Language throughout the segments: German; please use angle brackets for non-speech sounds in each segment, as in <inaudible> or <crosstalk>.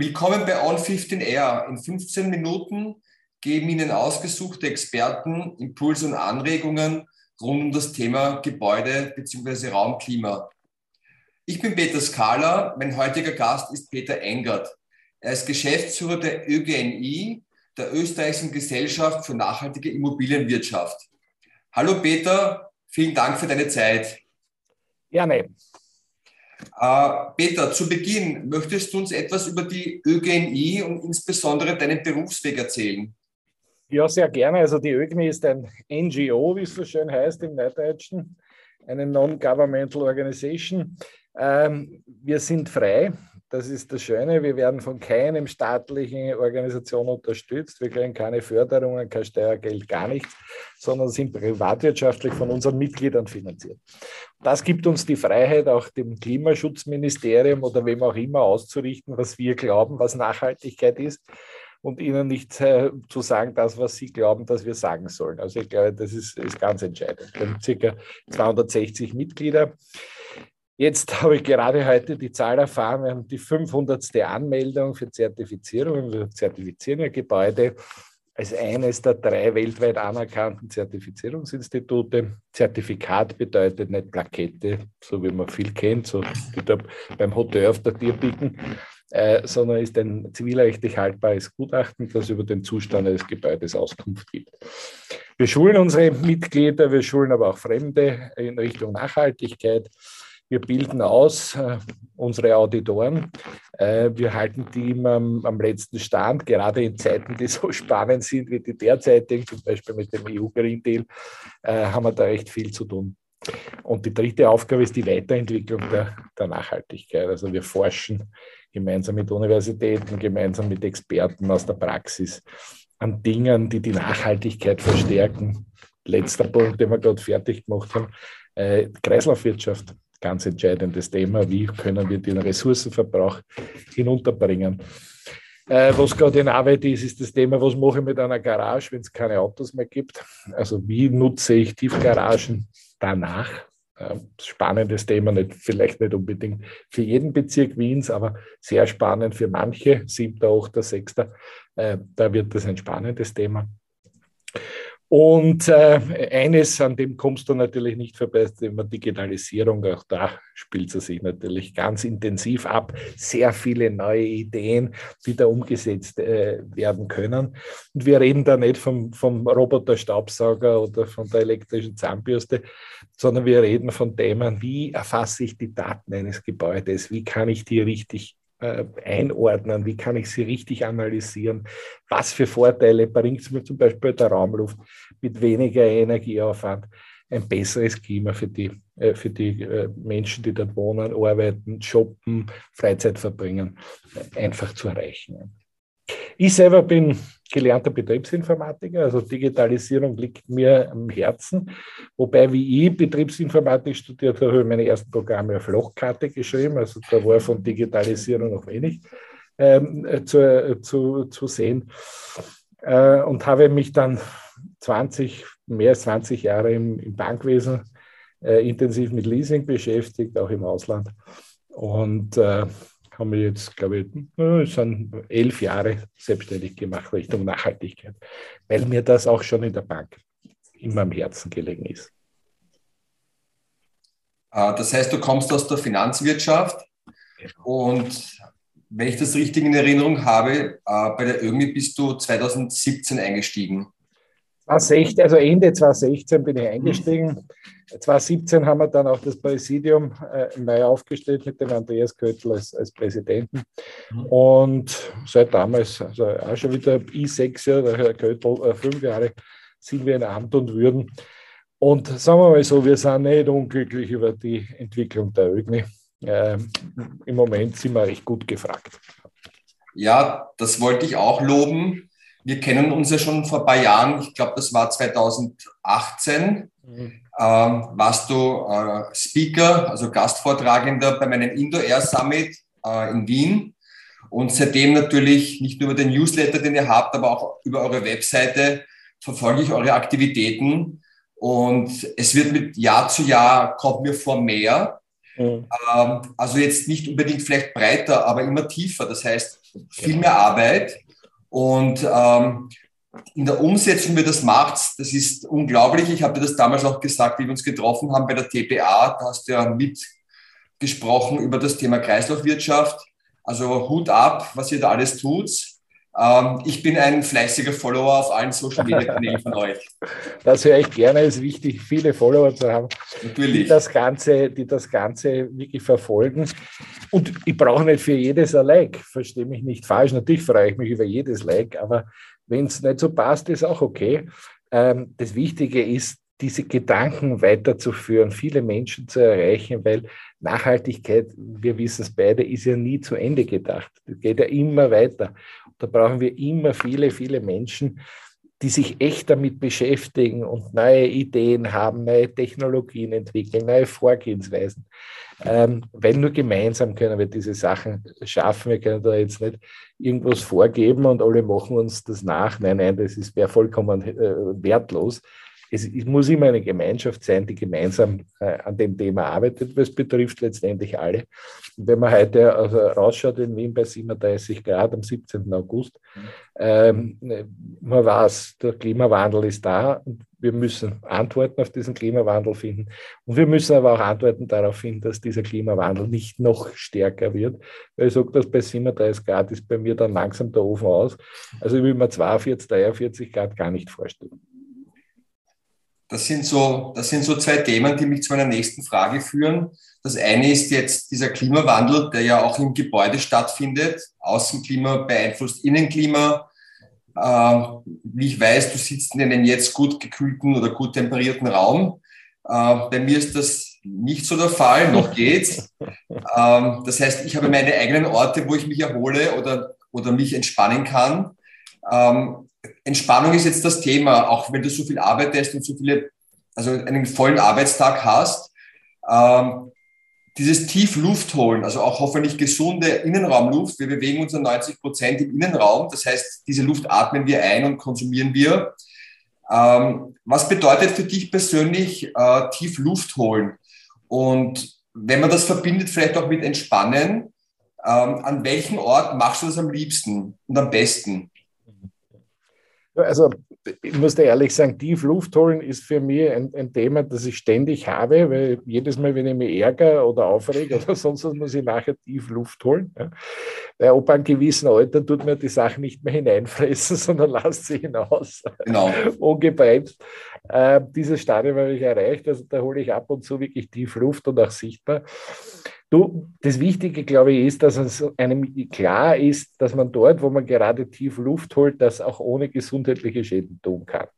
Willkommen bei On 15 Air. In 15 Minuten geben Ihnen ausgesuchte Experten Impulse und Anregungen rund um das Thema Gebäude bzw. Raumklima. Ich bin Peter Skala, mein heutiger Gast ist Peter Engert. Er ist Geschäftsführer der ÖGNI, der Österreichischen Gesellschaft für nachhaltige Immobilienwirtschaft. Hallo Peter, vielen Dank für deine Zeit. Gerne. Äh, Peter, zu Beginn, möchtest du uns etwas über die ÖGNI und insbesondere deinen Berufsweg erzählen? Ja, sehr gerne. Also die ÖGNI ist ein NGO, wie es so schön heißt im Neudeutschen, eine Non-Governmental Organization. Ähm, wir sind frei. Das ist das Schöne. Wir werden von keinem staatlichen Organisation unterstützt. Wir kriegen keine Förderungen, kein Steuergeld, gar nichts, sondern sind privatwirtschaftlich von unseren Mitgliedern finanziert. Das gibt uns die Freiheit, auch dem Klimaschutzministerium oder wem auch immer auszurichten, was wir glauben, was Nachhaltigkeit ist und ihnen nicht äh, zu sagen, das, was sie glauben, dass wir sagen sollen. Also ich glaube, das ist, ist ganz entscheidend. Wir haben circa 260 Mitglieder. Jetzt habe ich gerade heute die Zahl erfahren, wir haben die 500. Anmeldung für Zertifizierung. Wir zertifizieren ja Gebäude als eines der drei weltweit anerkannten Zertifizierungsinstitute. Zertifikat bedeutet nicht Plakette, so wie man viel kennt, so wie beim Hotel auf der Tierpicken, äh, sondern ist ein zivilrechtlich haltbares Gutachten, das über den Zustand eines Gebäudes Auskunft gibt. Wir schulen unsere Mitglieder, wir schulen aber auch Fremde in Richtung Nachhaltigkeit. Wir bilden aus äh, unsere Auditoren. Äh, wir halten die immer am, am, letzten Stand, gerade in Zeiten, die so <laughs> spannend sind wie die derzeitigen, zum Beispiel mit dem EU Green Deal, äh, haben wir da recht viel zu tun. Und die dritte Aufgabe ist die Weiterentwicklung der, der Nachhaltigkeit. Also wir forschen gemeinsam mit Universitäten, gemeinsam mit Experten aus der Praxis an Dingen, die die Nachhaltigkeit verstärken. Letzter Punkt, den wir gerade fertig gemacht haben, äh, Kreislaufwirtschaft ganz entscheidendes Thema. Wie können wir den Ressourcenverbrauch hinunterbringen? Äh, was gerade in Arbeit ist, ist das Thema, was mache ich mit einer Garage, wenn es keine Autos mehr gibt? Also wie nutze ich Tiefgaragen danach? Äh, spannendes Thema, nicht, vielleicht nicht unbedingt für jeden Bezirk Wiens, aber sehr spannend für manche, siebter, achter, sechster. Äh, da wird das ein spannendes Thema. Und äh, eines, an dem kommst du natürlich nicht vorbei, ist immer Digitalisierung. Auch da spielt es sich natürlich ganz intensiv ab. Sehr viele neue Ideen, die da umgesetzt äh, werden können. Und wir reden da nicht vom, vom Roboter-Staubsauger oder von der elektrischen Zahnbürste, sondern wir reden von Themen, wie erfasse ich die Daten eines Gebäudes? Wie kann ich die richtig äh, einordnen, wie kann ich sie richtig analysieren, was für Vorteile bringt es mir zum Beispiel der Raumluft mit weniger Energieaufwand, ein besseres Klima für die, äh, für die äh, Menschen, die dort wohnen, arbeiten, shoppen, Freizeit verbringen, einfach zu erreichen. Ich selber bin gelernter Betriebsinformatiker, also Digitalisierung liegt mir am Herzen. Wobei, wie ich Betriebsinformatik studiert habe, habe ich meine ersten Programme auf Lochkarte geschrieben, also da war von Digitalisierung noch wenig ähm, zu, zu, zu sehen. Äh, und habe mich dann 20, mehr als 20 Jahre im, im Bankwesen äh, intensiv mit Leasing beschäftigt, auch im Ausland. Und äh, haben wir jetzt, glaube ich, es sind elf Jahre selbstständig gemacht Richtung Nachhaltigkeit, weil mir das auch schon in der Bank immer am Herzen gelegen ist. Ah, das heißt, du kommst aus der Finanzwirtschaft genau. und wenn ich das richtig in Erinnerung habe, äh, bei der ÖGMI bist du 2017 eingestiegen. 2016, also Ende 2016 bin ich eingestiegen. 2017 haben wir dann auch das Präsidium äh, neu aufgestellt mit dem Andreas Köttl als, als Präsidenten. Mhm. Und seit damals, also auch schon wieder ich sechs Jahre, Herr Köttl äh, fünf Jahre, sind wir in Amt und Würden. Und sagen wir mal so, wir sind nicht unglücklich über die Entwicklung der ÖGNI. Äh, Im Moment sind wir recht gut gefragt. Ja, das wollte ich auch loben wir kennen uns ja schon vor ein paar Jahren, ich glaube, das war 2018, mhm. ähm, warst du äh, Speaker, also Gastvortragender bei meinem Indo-Air Summit äh, in Wien. Und seitdem natürlich nicht nur über den Newsletter, den ihr habt, aber auch über eure Webseite verfolge ich eure Aktivitäten. Und es wird mit Jahr zu Jahr, kommt mir vor mehr. Mhm. Ähm, also jetzt nicht unbedingt vielleicht breiter, aber immer tiefer. Das heißt, viel mehr Arbeit. Und ähm, in der Umsetzung, wie das macht, das ist unglaublich. Ich habe dir das damals auch gesagt, wie wir uns getroffen haben bei der TPA. Da hast du ja mitgesprochen über das Thema Kreislaufwirtschaft. Also Hut ab, was ihr da alles tut. Ähm, ich bin ein fleißiger Follower auf allen Social Media Kanälen von euch. <laughs> Das höre ich gerne. Es ist wichtig, viele Follower zu haben, Natürlich. Die, das Ganze, die das Ganze wirklich verfolgen. Und ich brauche nicht für jedes ein Like, verstehe mich nicht falsch. Natürlich freue ich mich über jedes Like, aber wenn es nicht so passt, ist auch okay. Ähm, das Wichtige ist, diese Gedanken weiterzuführen, viele Menschen zu erreichen, weil Nachhaltigkeit, wir wissen es beide, ist ja nie zu Ende gedacht. Das geht ja immer weiter. Da brauchen wir immer viele, viele Menschen, die sich echt damit beschäftigen und neue Ideen haben, neue Technologien entwickeln, neue Vorgehensweisen. Ähm, weil nur gemeinsam können wir diese Sachen schaffen. Wir können da jetzt nicht irgendwas vorgeben und alle machen uns das nach. Nein, nein, das wäre vollkommen äh, wertlos es, es, muss immer eine Gemeinschaft sein, die gemeinsam äh, an dem Thema arbeitet, weil es betrifft letztendlich alle. Und wenn man heute also rausschaut in Wien bei 37 Grad am 17. August, ähm, man weiß, der Klimawandel ist da und wir müssen Antworten auf diesen Klimawandel finden. Und wir müssen aber auch Antworten darauf finden, dass dieser Klimawandel nicht noch stärker wird. Weil ich sage, dass bei 37 Grad ist bei mir dann langsam der Ofen aus. Also ich will mir 42, 43 Grad gar nicht vorstellen. Das sind, so, das sind so zwei Themen, die mich zu meiner nächsten Frage führen. Das eine ist jetzt dieser Klimawandel, der ja auch im Gebäude stattfindet. Außenklima beeinflusst Innenklima. Äh, wie ich weiß, du sitzt in einem jetzt gut gekühlten oder gut temperierten Raum. Äh, bei mir ist das nicht so der Fall, noch <laughs> geht's. Ähm, das heißt, ich habe meine eigenen Orte, wo ich mich erhole oder, oder mich entspannen kann. Ähm, Entspannung ist jetzt das Thema, auch wenn du so viel arbeitest und so viele, also einen vollen Arbeitstag hast. Ähm, dieses tief Luft holen, also auch hoffentlich gesunde Innenraumluft. Wir bewegen uns an 90 Prozent im Innenraum. Das heißt, diese Luft atmen wir ein und konsumieren wir. Ähm, was bedeutet für dich persönlich äh, tief holen? Und wenn man das verbindet, vielleicht auch mit Entspannen, ähm, an welchem Ort machst du das am liebsten und am besten? Also ich muss dir ehrlich sagen, tief Luft holen ist für mich ein, ein, Thema, das ich ständig habe, weil jedes Mal, wenn ich mich ärgere oder aufrege oder <laughs> sonst was, muss ich nachher tief Luft holen. Ja. Weil ob einem gewissen Alter tut man die Sachen nicht mehr hineinfressen, <laughs> sondern lasst sie hinaus. Genau. Ungebremst. Äh, dieses Stadium habe ich erreicht, also da hole ich ab und zu wirklich tief Luft und auch sichtbar. Du, das Wichtige, glaube ich, ist, dass es einem klar ist, dass man dort, wo man gerade tief Luft holt, das auch ohne gesundheitliche Schäden tun kann.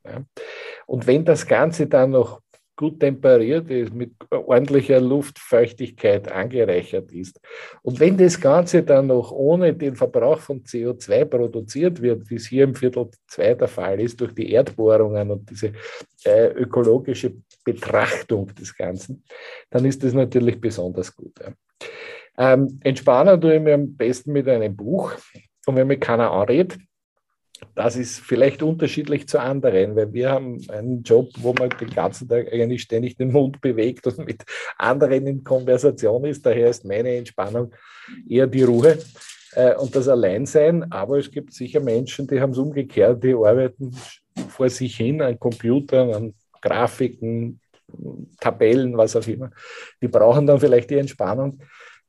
Und wenn das Ganze dann noch gut temperiert ist, mit ordentlicher Luftfeuchtigkeit angereichert ist. Und wenn das Ganze dann noch ohne den Verbrauch von CO2 produziert wird, wie es hier im Viertel 2 der Fall ist, durch die Erdbohrungen und diese äh, ökologische Betrachtung des Ganzen, dann ist das natürlich besonders gut. Ja. Ähm, entspannen tue ich mir am besten mit einem Buch. Und wenn mich keiner anredet, das ist vielleicht unterschiedlich zu anderen, weil wir haben einen Job, wo man den ganzen Tag eigentlich ständig den Mund bewegt und mit anderen in Konversation ist. Daher ist meine Entspannung eher die Ruhe äh, und das Alleinsein. Aber es gibt sicher Menschen, die haben es umgekehrt, die arbeiten vor sich hin an Computern, an Grafiken, Tabellen, was auch immer. Die brauchen dann vielleicht die Entspannung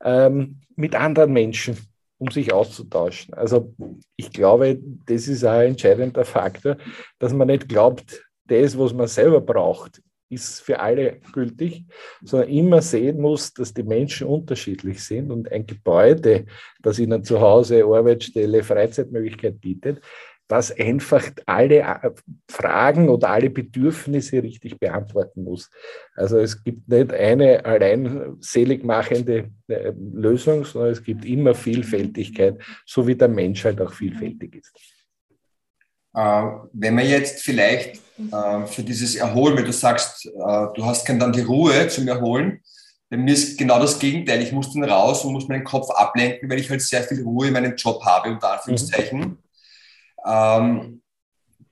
ähm, mit anderen Menschen um sich auszutauschen. Also ich glaube, das ist ein entscheidender Faktor, dass man nicht glaubt, das, was man selber braucht, ist für alle gültig, sondern immer sehen muss, dass die Menschen unterschiedlich sind und ein Gebäude, das ihnen zu Hause Arbeitsstelle, Freizeitmöglichkeit bietet, das einfach alle äh, Fragen oder alle Bedürfnisse richtig beantworten muss. Also es gibt nicht eine allein seligmachende äh, Lösung, sondern es gibt immer Vielfältigkeit, so wie der Mensch halt auch vielfältig ist. Äh, wenn man jetzt vielleicht für dieses Erholen, weil du sagst, du hast dann die Ruhe zum Erholen, bei mir ist genau das Gegenteil. Ich muss dann raus und muss meinen Kopf ablenken, weil ich halt sehr viel Ruhe in meinem Job habe, unter Anführungszeichen. Mhm. Ähm,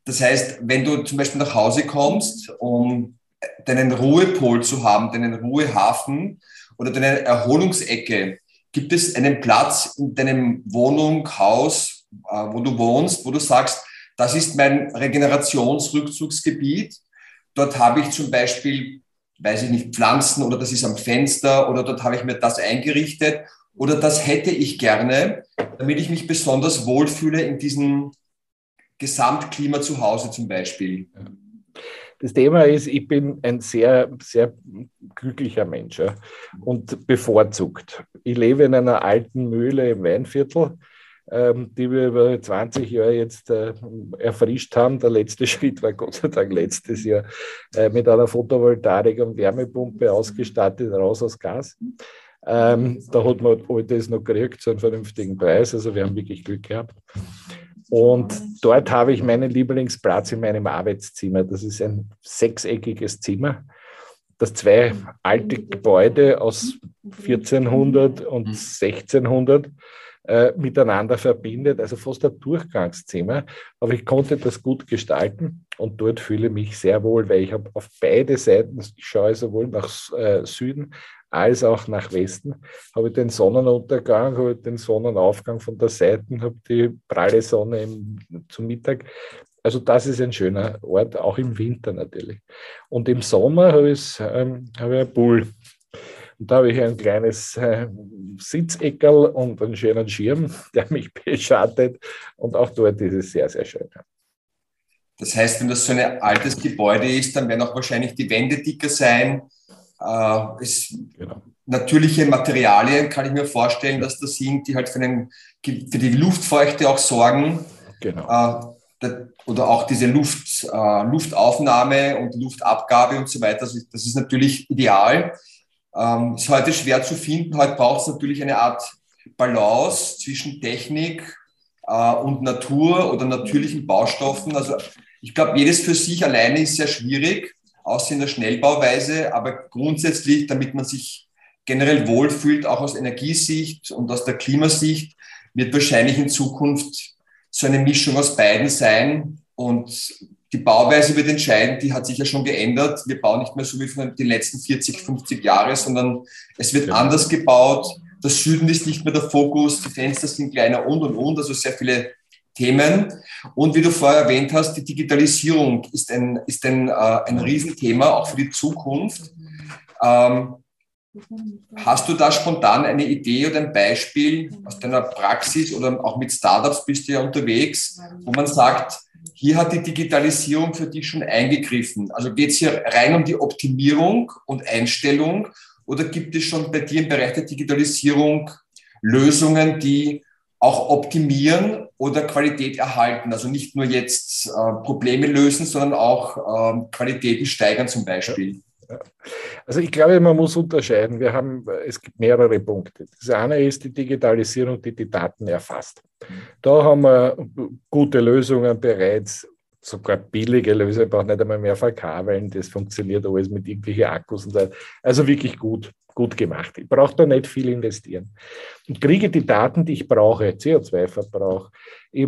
das heißt, wenn du zum Beispiel nach Hause kommst um deinen Ruhepol zu haben, deinen Ruhehafen oder deine Erholungsecke? Gibt es einen Platz in deinem Wohnung, Haus, äh, wo du wohnst, wo du sagst, das ist mein Regenerationsrückzugsgebiet. Dort habe ich zum Beispiel, weiß ich nicht, Pflanzen oder das ist am Fenster oder dort habe ich mir das eingerichtet oder das hätte ich gerne, damit ich mich besonders wohlfühle in diesem Gesamtklima zu Hause zum Beispiel. Das Thema ist, ich bin ein sehr, sehr glücklicher Mensch ja, und bevorzugt. Ich lebe in einer alten Mühle im Weinviertel, ähm, die wir über 20 Jahre jetzt äh, erfrischt haben. Der letzte <laughs> Schritt war Gott sei Dank letztes Jahr äh, mit einer Photovoltaik und Wärmepumpe ausgestattet, raus aus Gas. Ähm, da hat man alles noch gekriegt zu einem vernünftigen Preis. Also wir haben wirklich Glück gehabt. Und dort habe ich meinen Lieblingsplatz in meinem Arbeitszimmer. Das ist ein sechseckiges Zimmer, das zwei alte Gebäude aus 1400 und 1600 äh, miteinander verbindet, also fast ein Durchgangszimmer. Aber ich konnte das gut gestalten und dort fühle ich mich sehr wohl, weil ich habe auf beide Seiten, ich schaue sowohl nach äh, Süden als auch nach Westen. Habe den Sonnenuntergang, habe den Sonnenaufgang von der Seite, habe die pralle Sonne im, zum Mittag. Also das ist ein schöner Ort, auch im Winter natürlich. Und im Sommer habe ich, ähm, habe ich einen Pool. Und da habe ich ein kleines äh, Sitzeckerl und einen schönen Schirm, <laughs> der mich beschattet. Und auch dort ist es sehr, sehr schön. Das heißt, wenn das so ein altes Gebäude ist, dann werden auch wahrscheinlich die Wände dicker sein äh, es, genau. Natürliche Materialien kann ich mir vorstellen, dass das sind, die halt für, den, für die Luftfeuchte auch sorgen. Genau. Äh, oder auch diese Luft, äh, Luftaufnahme und Luftabgabe und so weiter. Das ist, das ist natürlich ideal. Ähm, ist heute schwer zu finden. Heute braucht es natürlich eine Art Balance zwischen Technik äh, und Natur oder natürlichen Baustoffen. Also ich glaube, jedes für sich alleine ist sehr schwierig außer in der Schnellbauweise, aber grundsätzlich, damit man sich generell wohlfühlt, auch aus Energiesicht und aus der Klimasicht, wird wahrscheinlich in Zukunft so eine Mischung aus beiden sein. Und die Bauweise wird entscheiden, die hat sich ja schon geändert. Wir bauen nicht mehr so wie von den letzten 40, 50 Jahren, sondern es wird ja. anders gebaut. Der Süden ist nicht mehr der Fokus, die Fenster sind kleiner und und und, also sehr viele Themen. Und wie du vorher erwähnt hast, die Digitalisierung ist ein, ist ein, äh, ein Riesenthema, auch für die Zukunft. Ähm, hast du da spontan eine Idee oder ein Beispiel aus deiner Praxis oder auch mit Startups bist du ja unterwegs, wo man sagt, hier hat die Digitalisierung für dich schon eingegriffen. Also geht es hier rein um die Optimierung und Einstellung oder gibt es schon bei dir im Bereich der Digitalisierung Lösungen, die auch optimieren oder Qualität erhalten. Also nicht nur jetzt äh, Probleme lösen, sondern auch ähm, Qualitäten steigern zum Beispiel. Also ich glaube, man muss unterscheiden. Wir haben, es gibt mehrere Punkte. Das eine ist die Digitalisierung, die die Daten erfasst. Da haben wir gute Lösungen bereits, sogar billige Lösungen, ich brauche nicht einmal mehr verkabeln, das funktioniert alles mit irgendwelchen Akkus und so. Also wirklich gut gut gemacht. Ich brauche da nicht viel investieren. Ich kriege die Daten, die ich brauche, CO2-Verbrauch, äh,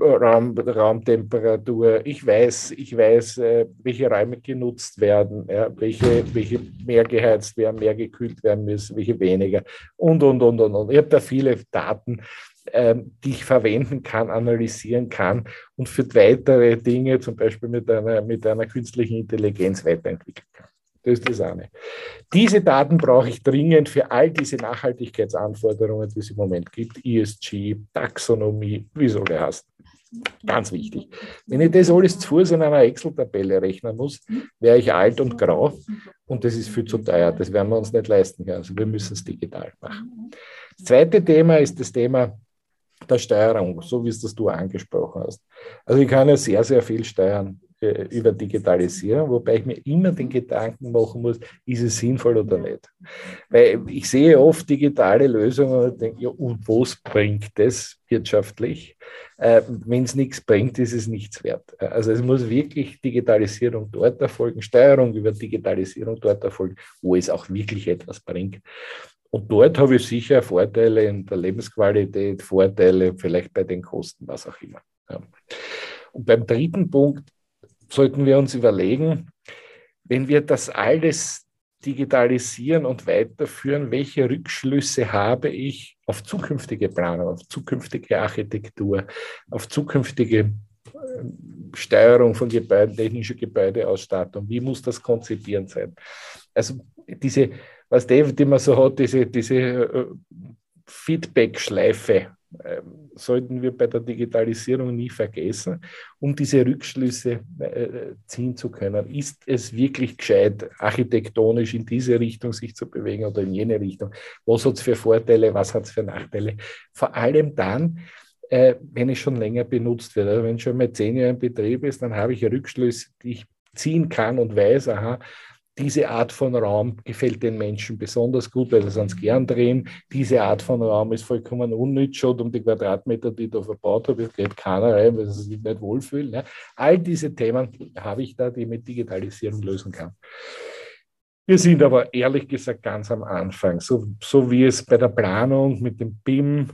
Raum, Raumtemperatur, ich weiß, ich weiß, äh, welche Räume genutzt werden, ja, welche, welche mehr geheizt werden, mehr gekühlt werden müssen, welche weniger und, und, und, und. und. Ich habe da viele Daten, die ich verwenden kann, analysieren kann und für weitere Dinge, zum Beispiel mit einer, mit einer künstlichen Intelligenz weiterentwickeln kann. Das ist das eine. Diese Daten brauche ich dringend für all diese Nachhaltigkeitsanforderungen, die es im Moment gibt. ESG, Taxonomie, wie soll der heißen? Ganz wichtig. Wenn ich das alles zu Fuß in einer Excel-Tabelle rechnen muss, wäre ich alt und grau und das ist viel zu teuer. Das werden wir uns nicht leisten können. Also wir müssen es digital machen. Das zweite Thema ist das Thema der Steuerung, so wie es das du angesprochen hast. Also ich kann ja sehr, sehr viel steuern äh, über Digitalisierung, wobei ich mir immer den Gedanken machen muss, ist es sinnvoll oder nicht. Weil ich sehe oft digitale Lösungen und denke, ja, und was bringt das wirtschaftlich? Äh, Wenn es nichts bringt, ist es nichts wert. Also es muss wirklich Digitalisierung dort erfolgen, Steuerung über Digitalisierung dort erfolgen, wo es auch wirklich etwas bringt. Und dort habe ich sicher Vorteile in der Lebensqualität, Vorteile vielleicht bei den Kosten, was auch immer. Ja. Und beim dritten Punkt sollten wir uns überlegen, wenn wir das alles digitalisieren und weiterführen, welche Rückschlüsse habe ich auf zukünftige Planung, auf zukünftige Architektur, auf zukünftige äh, Steuerung von Gebäuden, technischer Gebäudeausstattung, wie muss das konzipiert sein? Also diese, was David immer so hat, diese, diese äh, Feedback-Schleife, sollten wir bei der Digitalisierung nie vergessen, um diese Rückschlüsse äh, ziehen zu können. Ist es wirklich gescheit, architektonisch in diese Richtung sich zu bewegen oder in jene Richtung? Was hat es für Vorteile, was hat es für Nachteile? Vor allem dann, äh, wenn es schon länger benutzt wird. Also wenn schon mal zehn Jahre im Betrieb ist, dann habe ich Rückschlüsse, die ich ziehen kann und weiß, aha, diese Art von Raum gefällt den Menschen besonders gut, weil sie es gern drehen. Diese Art von Raum ist vollkommen unnütz, schaut um die Quadratmeter, die ich da verbaut habe, geht keiner rein, weil sie sich nicht wohlfühlen. Ja. All diese Themen habe ich da, die ich mit Digitalisierung lösen kann. Wir sind aber ehrlich gesagt ganz am Anfang, so, so wie es bei der Planung mit dem BIM,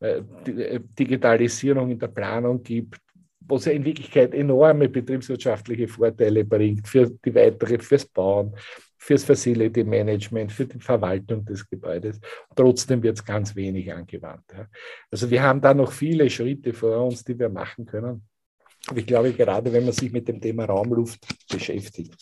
äh, äh, Digitalisierung in der Planung gibt, was ja in Wirklichkeit enorme betriebswirtschaftliche Vorteile bringt für die weitere, fürs Bauen, fürs Facility Management, für die Verwaltung des Gebäudes. Trotzdem wird es ganz wenig angewandt. Also wir haben da noch viele Schritte vor uns, die wir machen können. Und ich glaube, gerade wenn man sich mit dem Thema Raumluft beschäftigt,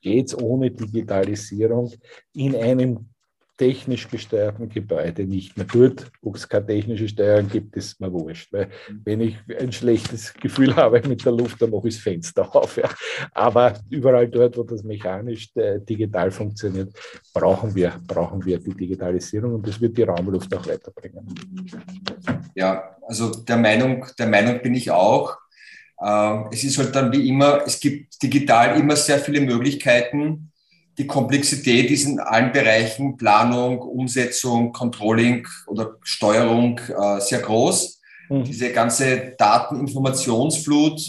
geht es ohne Digitalisierung in einem technisch gesteuerten Gebäude nicht mehr tut. Ob es keine technische Steuerung gibt, ist mir wurscht. Weil wenn ich ein schlechtes Gefühl habe mit der Luft, dann mache ich das Fenster <laughs> auf. Ja. Aber überall dort, wo das mechanisch äh, digital funktioniert, brauchen wir, brauchen wir die Digitalisierung und das wird die Raumluft auch weiterbringen. Ja, also der Meinung, der Meinung bin ich auch. Ähm, es ist halt dann wie immer, es gibt digital immer sehr viele Möglichkeiten, die Komplexität ist in allen Bereichen Planung, Umsetzung, Controlling oder Steuerung äh, sehr groß. Mhm. Diese ganze Dateninformationsflut,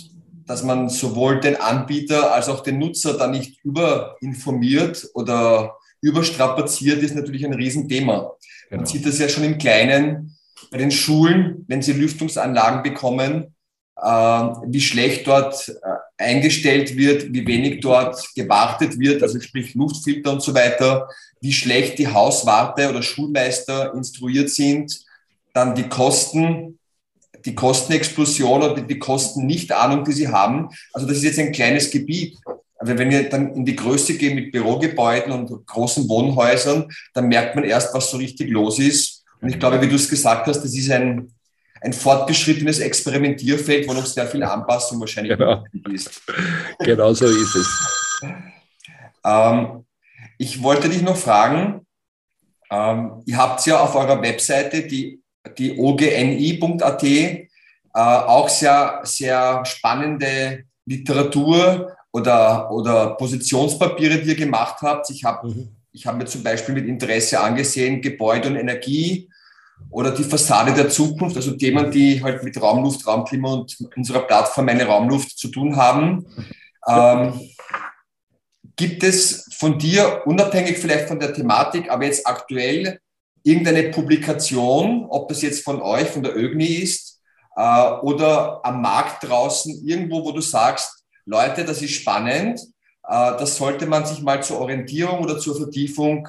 dass man sowohl den Anbieter als auch den Nutzer da nicht überinformiert oder überstrapaziert, ist natürlich ein Riesenthema. Genau. Man sieht das ja schon im Kleinen bei den Schulen, wenn sie Lüftungsanlagen bekommen, wie schlecht dort äh, eingestellt wird, wie wenig dort gewartet wird, also sprich Luftfilter und so weiter, wie schlecht die Hauswarte oder Schulmeister instruiert sind, dann die Kosten, die Kostenexplosion oder die Kostennichtahnung, die sie haben. Also das ist jetzt ein kleines Gebiet. Aber wenn wir dann in die Größe gehen mit Bürogebäuden und großen Wohnhäusern, dann merkt man erst, was so richtig los ist. Und ich glaube, wie du es gesagt hast, das ist ein, ein fortgeschrittenes Experimentierfeld, wo noch sehr viel Anpassung wahrscheinlich genau. ist. <laughs> Genau so ist es. Ähm, ich wollte dich noch fragen, ähm, ihr habt ja auf eurer Webseite, die, die ogni.at, äh, auch sehr, sehr spannende Literatur oder, oder Positionspapiere, die ihr gemacht habt. Ich habe mhm. hab mir zum Beispiel mit Interesse angesehen, Gebäude und Energie, oder die Fassade der Zukunft, also Themen, die halt mit Raumluft, Raumklima und unserer Plattform Meine Raumluft zu tun haben. Ähm, gibt es von dir, unabhängig vielleicht von der Thematik, aber jetzt aktuell irgendeine Publikation, ob das jetzt von euch, von der ÖGNI ist äh, oder am Markt draußen, irgendwo, wo du sagst, Leute, das ist spannend, äh, das sollte man sich mal zur Orientierung oder zur Vertiefung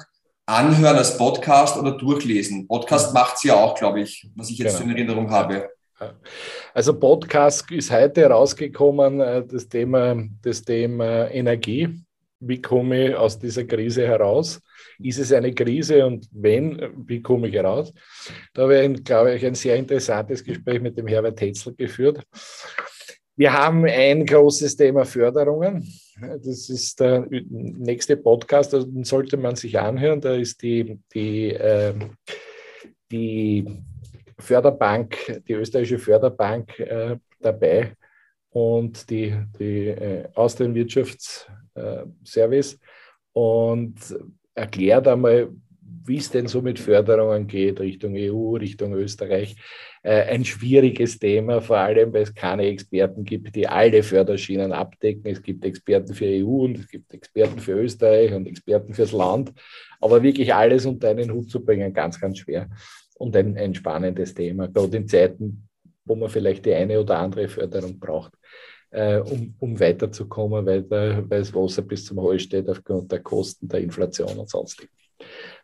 anhören als Podcast oder durchlesen. Podcast mhm. macht sie ja auch, glaube ich, was ich jetzt genau. in Erinnerung habe. Also Podcast ist heute rausgekommen, äh, das Thema, das Thema Energie. Wie komme ich aus dieser Krise heraus? Ist es eine Krise und wenn, wie komme ich heraus? Da habe ich, glaube ich, ein sehr interessantes Gespräch mit dem Herbert Hetzel geführt. Wir haben ein großes Thema Förderungen. Das ist der nächste Podcast, den sollte man sich anhören. Da ist die, die, äh, die Förderbank, die österreichische Förderbank äh, dabei und die, die äh, Austrian Wirtschaftsservice und erklärt einmal, wie es denn so mit Förderungen geht, Richtung EU, Richtung Österreich. Äh, ein schwieriges Thema, vor allem weil es keine Experten gibt, die alle Förderschienen abdecken. Es gibt Experten für EU und es gibt Experten für Österreich und Experten fürs Land. Aber wirklich alles unter einen Hut zu bringen, ganz, ganz schwer. Und ein, ein spannendes Thema, gerade in Zeiten, wo man vielleicht die eine oder andere Förderung braucht. äh, um, um weiterzukommen, weil, weil das Wasser bis zum Hals steht aufgrund der Kosten der Inflation und sonstigen.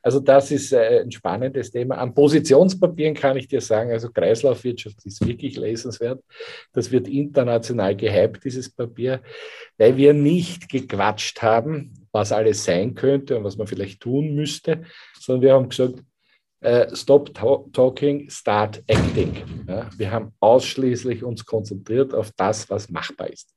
Also das ist äh, ein spannendes Thema. An Positionspapieren kann ich dir sagen, also Kreislaufwirtschaft ist wirklich lesenswert. Das wird international gehypt, dieses Papier, weil wir nicht gequatscht haben, was alles sein könnte und was man vielleicht tun müsste, sondern wir haben gesagt, Uh, stop talking, start acting. Ja, wir haben ausschließlich uns konzentriert auf das, was machbar ist.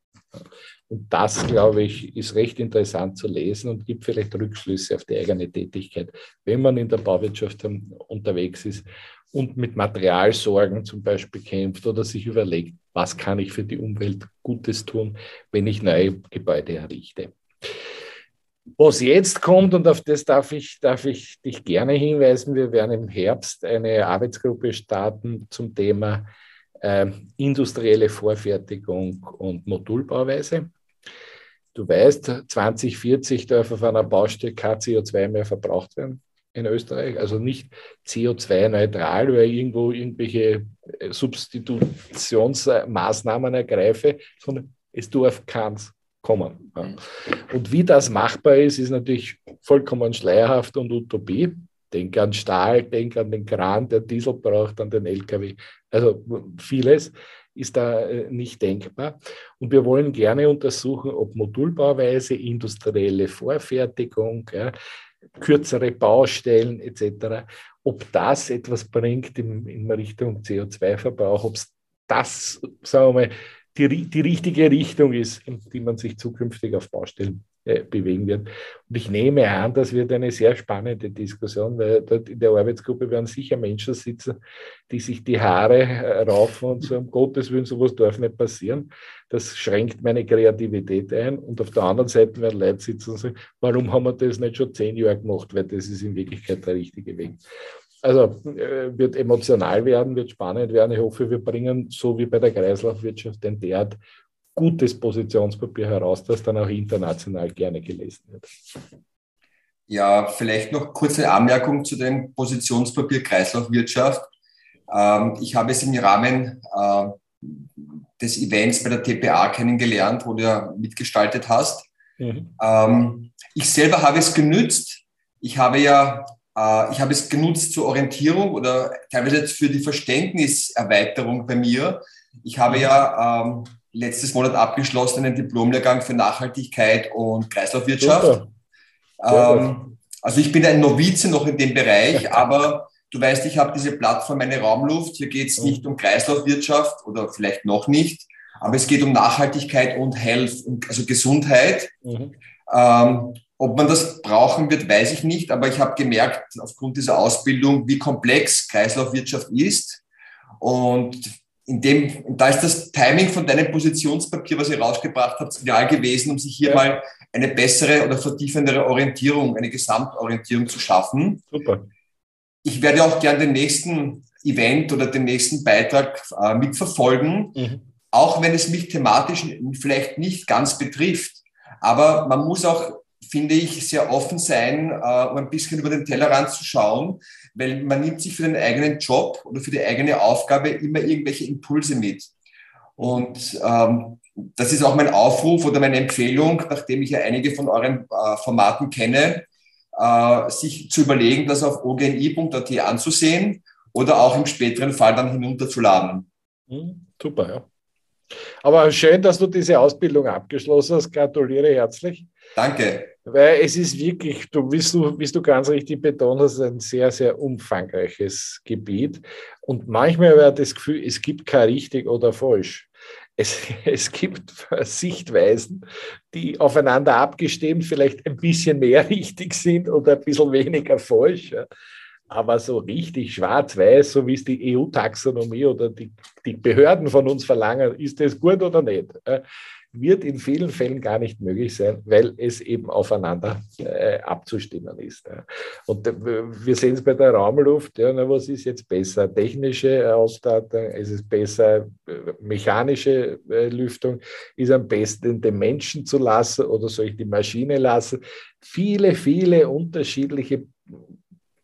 Und das, glaube ich, ist recht interessant zu lesen und gibt vielleicht Rückschlüsse auf die eigene Tätigkeit, wenn man in der Bauwirtschaft unterwegs ist und mit Materialsorgen zum Beispiel kämpft oder sich überlegt, was kann ich für die Umwelt Gutes tun, wenn ich neue Gebäude errichte. Was jetzt kommt, und auf das darf ich, darf ich dich gerne hinweisen, wir werden im Herbst eine Arbeitsgruppe starten zum Thema industrielle Vorfertigung und Modulbauweise. Du weißt, 2040 darf auf einer Baustelle kein CO2 mehr verbraucht werden in Österreich. Also nicht CO2-neutral, weil irgendwo irgendwelche äh, Substitutionsmaßnahmen ergreife, sondern es darf keins kommen. Und wie das machbar ist, ist natürlich vollkommen schleierhaft und Utopie. Denk an Stahl, denk an den Kran, der Diesel braucht, an den LKW. Also vieles ist da äh, nicht denkbar. Und wir wollen gerne untersuchen, ob Modulbauweise, industrielle Vorfertigung, ja, kürzere Baustellen etc., ob das etwas bringt in, in Richtung CO2-Verbrauch, ob das, sagen wir mal, die, die richtige Richtung ist, in die man sich zukünftig auf Baustellen bewegen wird. Und ich nehme an, das wird eine sehr spannende Diskussion, weil dort in der Arbeitsgruppe werden sicher Menschen sitzen, die sich die Haare äh, raufen und so, um Gottes Willen, sowas darf nicht passieren. Das schränkt meine Kreativität ein. Und auf der anderen Seite werden Leute sitzen und sagen, warum haben wir das nicht schon zehn Jahre gemacht? Weil das ist in Wirklichkeit der richtige Weg. Also äh, wird emotional werden, wird spannend werden. Ich hoffe, wir bringen, so wie bei der Kreislaufwirtschaft, den derart gutes Positionspapier heraus, das dann auch international gerne gelesen wird. Ja, vielleicht noch kurze Anmerkung zu dem Positionspapier Kreislaufwirtschaft. Ähm, ich habe es im Rahmen äh, des Events bei der TPA kennengelernt, wo du ja mitgestaltet hast. Mhm. Ähm, ich selber habe es genützt. Ich habe ja äh, ich habe es genutzt zur Orientierung oder teilweise für die Verständniserweiterung bei mir. Ich habe ja ähm, letztes Monat abgeschlossen einen Diplomlehrgang für Nachhaltigkeit und Kreislaufwirtschaft. Ähm, also ich bin ein Novize noch in dem Bereich, <laughs> aber du weißt, ich habe diese Plattform Meine Raumluft. Hier geht es nicht um Kreislaufwirtschaft oder vielleicht noch nicht, aber es geht um Nachhaltigkeit und Health, also Gesundheit. Mhm. Ähm, ob man das brauchen wird, weiß ich nicht, aber ich habe gemerkt aufgrund dieser Ausbildung, wie komplex Kreislaufwirtschaft ist. Und in dem, da ist das Timing von deinem Positionspapier, was ihr rausgebracht habt, ideal gewesen, um sich hier ja. mal eine bessere oder vertiefendere Orientierung, eine Gesamtorientierung zu schaffen. Super. Ich werde auch gern den nächsten Event oder den nächsten Beitrag äh, mitverfolgen, mhm. auch wenn es mich thematisch vielleicht nicht ganz betrifft. Aber man muss auch finde ich, sehr offen sein, äh, um ein bisschen über den Tellerrand zu schauen, weil man nimmt sich für den eigenen Job oder für die eigene Aufgabe immer irgendwelche Impulse mit. Und ähm, das ist auch mein Aufruf oder meine Empfehlung, nachdem ich ja einige von euren äh, Formaten kenne, äh, sich zu überlegen, das auf ogni.at anzusehen oder auch im späteren Fall dann hinunterzuladen. Hm, super, ja. Aber schön, dass du diese Ausbildung abgeschlossen hast. Gratuliere herzlich. Danke. Weil es ist wirklich, du, wie, du, wie du ganz richtig betont hast, ein sehr, sehr umfangreiches Gebiet. Und manchmal wäre das Gefühl, es gibt kein richtig oder falsch. Es, <laughs> es gibt Sichtweisen, die aufeinander abgestimmt vielleicht ein bisschen mehr <laughs> richtig sind oder ein bisschen weniger falsch. Aber so richtig schwarz-weiß, so wie es die EU-Taxonomie oder die, die Behörden von uns verlangen, ist das gut oder nicht? Wird in vielen Fällen gar nicht möglich sein, weil es eben aufeinander äh, abzustimmen ist. Ja. Und äh, wir sehen es bei der Raumluft, ja, na, was ist jetzt besser? Technische Ausstattung, ist es besser, äh, mechanische äh, Lüftung, ist am besten den Menschen zu lassen oder soll ich die Maschine lassen? Viele, viele unterschiedliche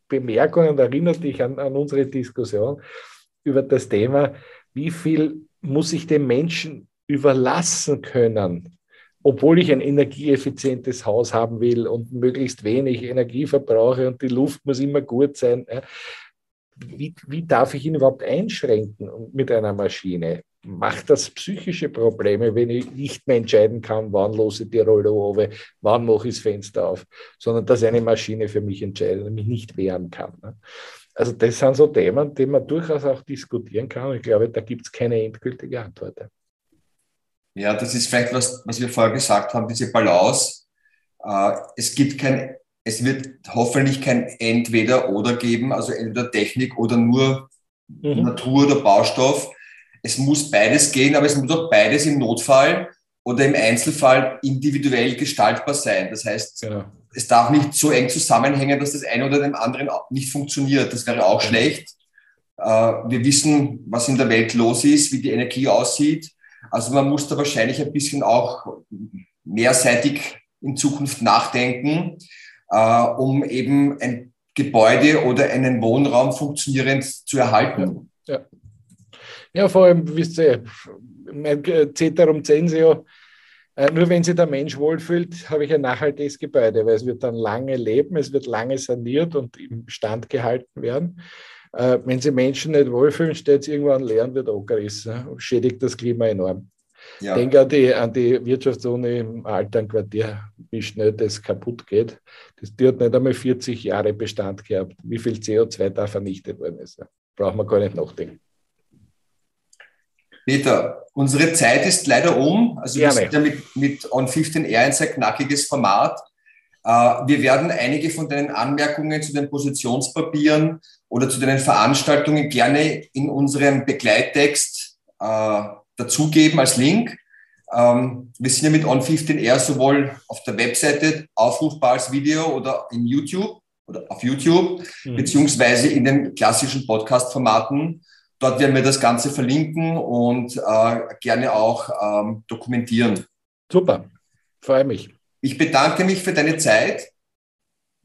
Bemerkungen, erinnert dich an, an unsere Diskussion über das Thema, wie viel muss ich dem Menschen überlassen können, obwohl ich ein energieeffizientes Haus haben will und möglichst wenig Energie verbrauche und die Luft muss immer gut sein. Wie, wie darf ich ihn überhaupt einschränken mit einer Maschine? Macht das psychische Probleme, wenn ich nicht mehr entscheiden kann, wann lose ich die Rolle runter, wann mache ich das Fenster auf, sondern dass eine Maschine für mich entscheidet und mich nicht wehren kann. Ne? Also das sind so Themen, die man durchaus auch diskutieren kann. Ich glaube, da gibt es keine endgültige Antwort. Ja, das ist vielleicht was, was wir vorher gesagt haben, diese Balance. Äh, es gibt kein, es wird hoffentlich kein Entweder-Oder geben, also entweder Technik oder nur mhm. Natur oder Baustoff. Es muss beides gehen, aber es muss auch beides im Notfall oder im Einzelfall individuell gestaltbar sein. Das heißt, genau. es darf nicht so eng zusammenhängen, dass das eine oder dem anderen nicht funktioniert. Das wäre auch genau. schlecht. Äh, wir wissen, was in der Welt los ist, wie die Energie aussieht. Also man muss da wahrscheinlich ein bisschen auch mehrseitig in Zukunft nachdenken, äh, um eben ein Gebäude oder einen Wohnraum funktionierend zu erhalten. Ja, ja vor allem, wisst ihr, mein Ceterum Censeo, äh, nur wenn sich der Mensch wohlfühlt, habe ich ein nachhaltiges Gebäude, weil es wird dann lange leben, es wird lange saniert und im Stand gehalten werden. Äh, wenn sich Menschen nicht wohlfühlen, steht es irgendwann leer und wird angerissen schädigt das Klima enorm. Ja. Denke an die, an die Wirtschaftsuni im alten Quartier, wie schnell das kaputt geht. Das, die hat nicht einmal 40 Jahre Bestand gehabt. Wie viel CO2 da vernichtet worden ist. Braucht man gar nicht nachdenken. Peter, unsere Zeit ist leider um. Also Gerne. wir sind ja mit, mit On 15R ein sehr knackiges Format. Äh, wir werden einige von deinen Anmerkungen zu den Positionspapieren oder zu deinen Veranstaltungen gerne in unserem Begleittext äh, dazugeben als Link. Ähm, wir sind ja mit On15R sowohl auf der Webseite aufrufbar als Video oder in YouTube oder auf YouTube, mhm. beziehungsweise in den klassischen Podcast-Formaten. Dort werden wir das Ganze verlinken und äh, gerne auch ähm, dokumentieren. Super, freue mich. Ich bedanke mich für deine Zeit.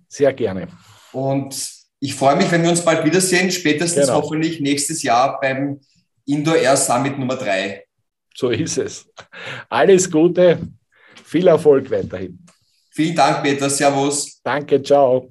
Sehr gerne. Und ich freue mich, wenn wir uns bald wiedersehen, spätestens genau. hoffentlich nächstes Jahr beim Indoor Air Summit Nummer 3. So ist es. Alles Gute, viel Erfolg weiterhin. Vielen Dank, Peter. Servus. Danke, ciao.